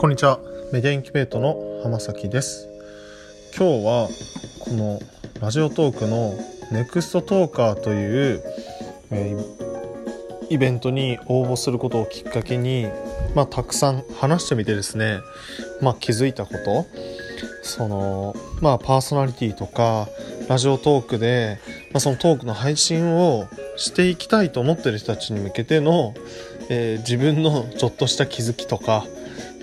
こんにちは。メディアインキュベートの浜崎です。今日はこのラジオトークのネクストトーカーという、えー、イベントに応募することをきっかけにまあたくさん話してみてですねまあ気づいたことそのまあパーソナリティとかラジオトークで、まあ、そのトークの配信をしていきたいと思ってる人たちに向けての、えー、自分のちょっとした気づきとか、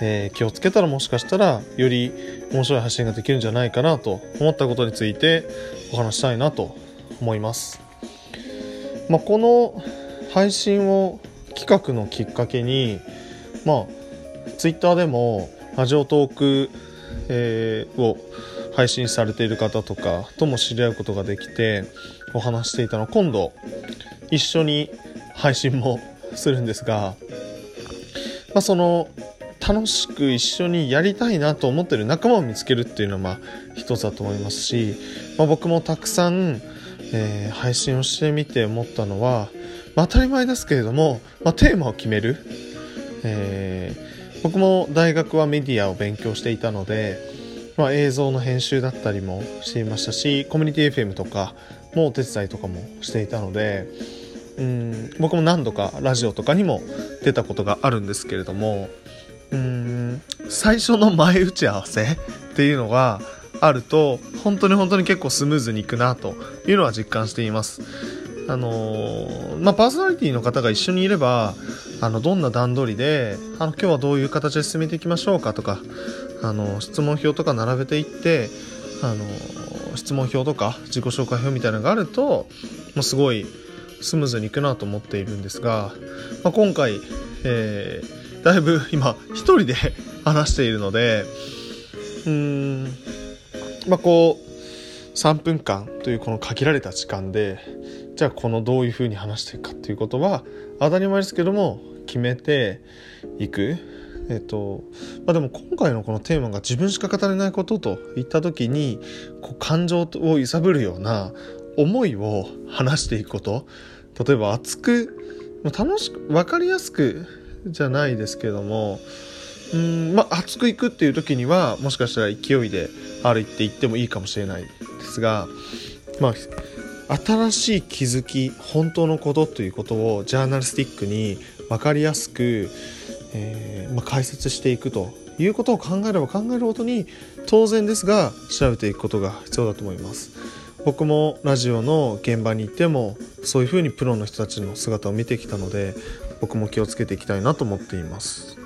えー、気をつけたらもしかしたらより面白い発信ができるんじゃないかなと思ったことについてお話したいなと思います。まあ、この配信を企画のきっかけに、まあ、ツイッターでもラジオトーク、えー、を配信されている方とかとも知り合うことができてお話していたの今度一緒に配信もするんですが、まあ、その楽しく一緒にやりたいなと思ってる仲間を見つけるっていうのはまあ一つだと思いますし、まあ、僕もたくさん、えー、配信をしてみて思ったのは、まあ、当たり前ですけれども、まあ、テーマを決める、えー、僕も大学はメディアを勉強していたので、まあ、映像の編集だったりもしていましたしコミュニティ FM とかもお手伝いとかもしていたのでうん僕も何度かラジオとかにも出たことがあるんですけれどもうん最初の前打ち合わせっていうのがあると本当に本当に結構スムーズにいくなというのは実感しています。あのー、まあ、パーソナリティの方が一緒にいればあのどんな段取りであの今日はどういう形で進めていきましょうかとかあの質問票とか並べていってあの質問票とか自己紹介表みたいなのがあるともうすごいスムーズにいくなと思っているんですが、まあ、今回、えー、だいぶ今一人で話しているのでうーん。まあこう3分間というこの限られた時間でじゃあこのどういうふうに話していくかっていうことは当たり前ですけども決めていく。えっとまあ、でも今回のこのテーマが自分しか語れないことといった時にこう感情を揺さぶるような思いを話していくこと。例えば熱く楽しく分かりやすくじゃないですけどもうんまあ熱くいくっていう時にはもしかしたら勢いで歩いていってもいいかもしれないですがまあ新しい気づき本当のことということをジャーナリスティックに分かりやすく、えー、まあ、解説していくということを考えれば考えるほどに当然ですが調べていくことが必要だと思います。僕もラジオの現場に行ってもそういうふうにプロの人たちの姿を見てきたので僕も気をつけていきたいなと思っています。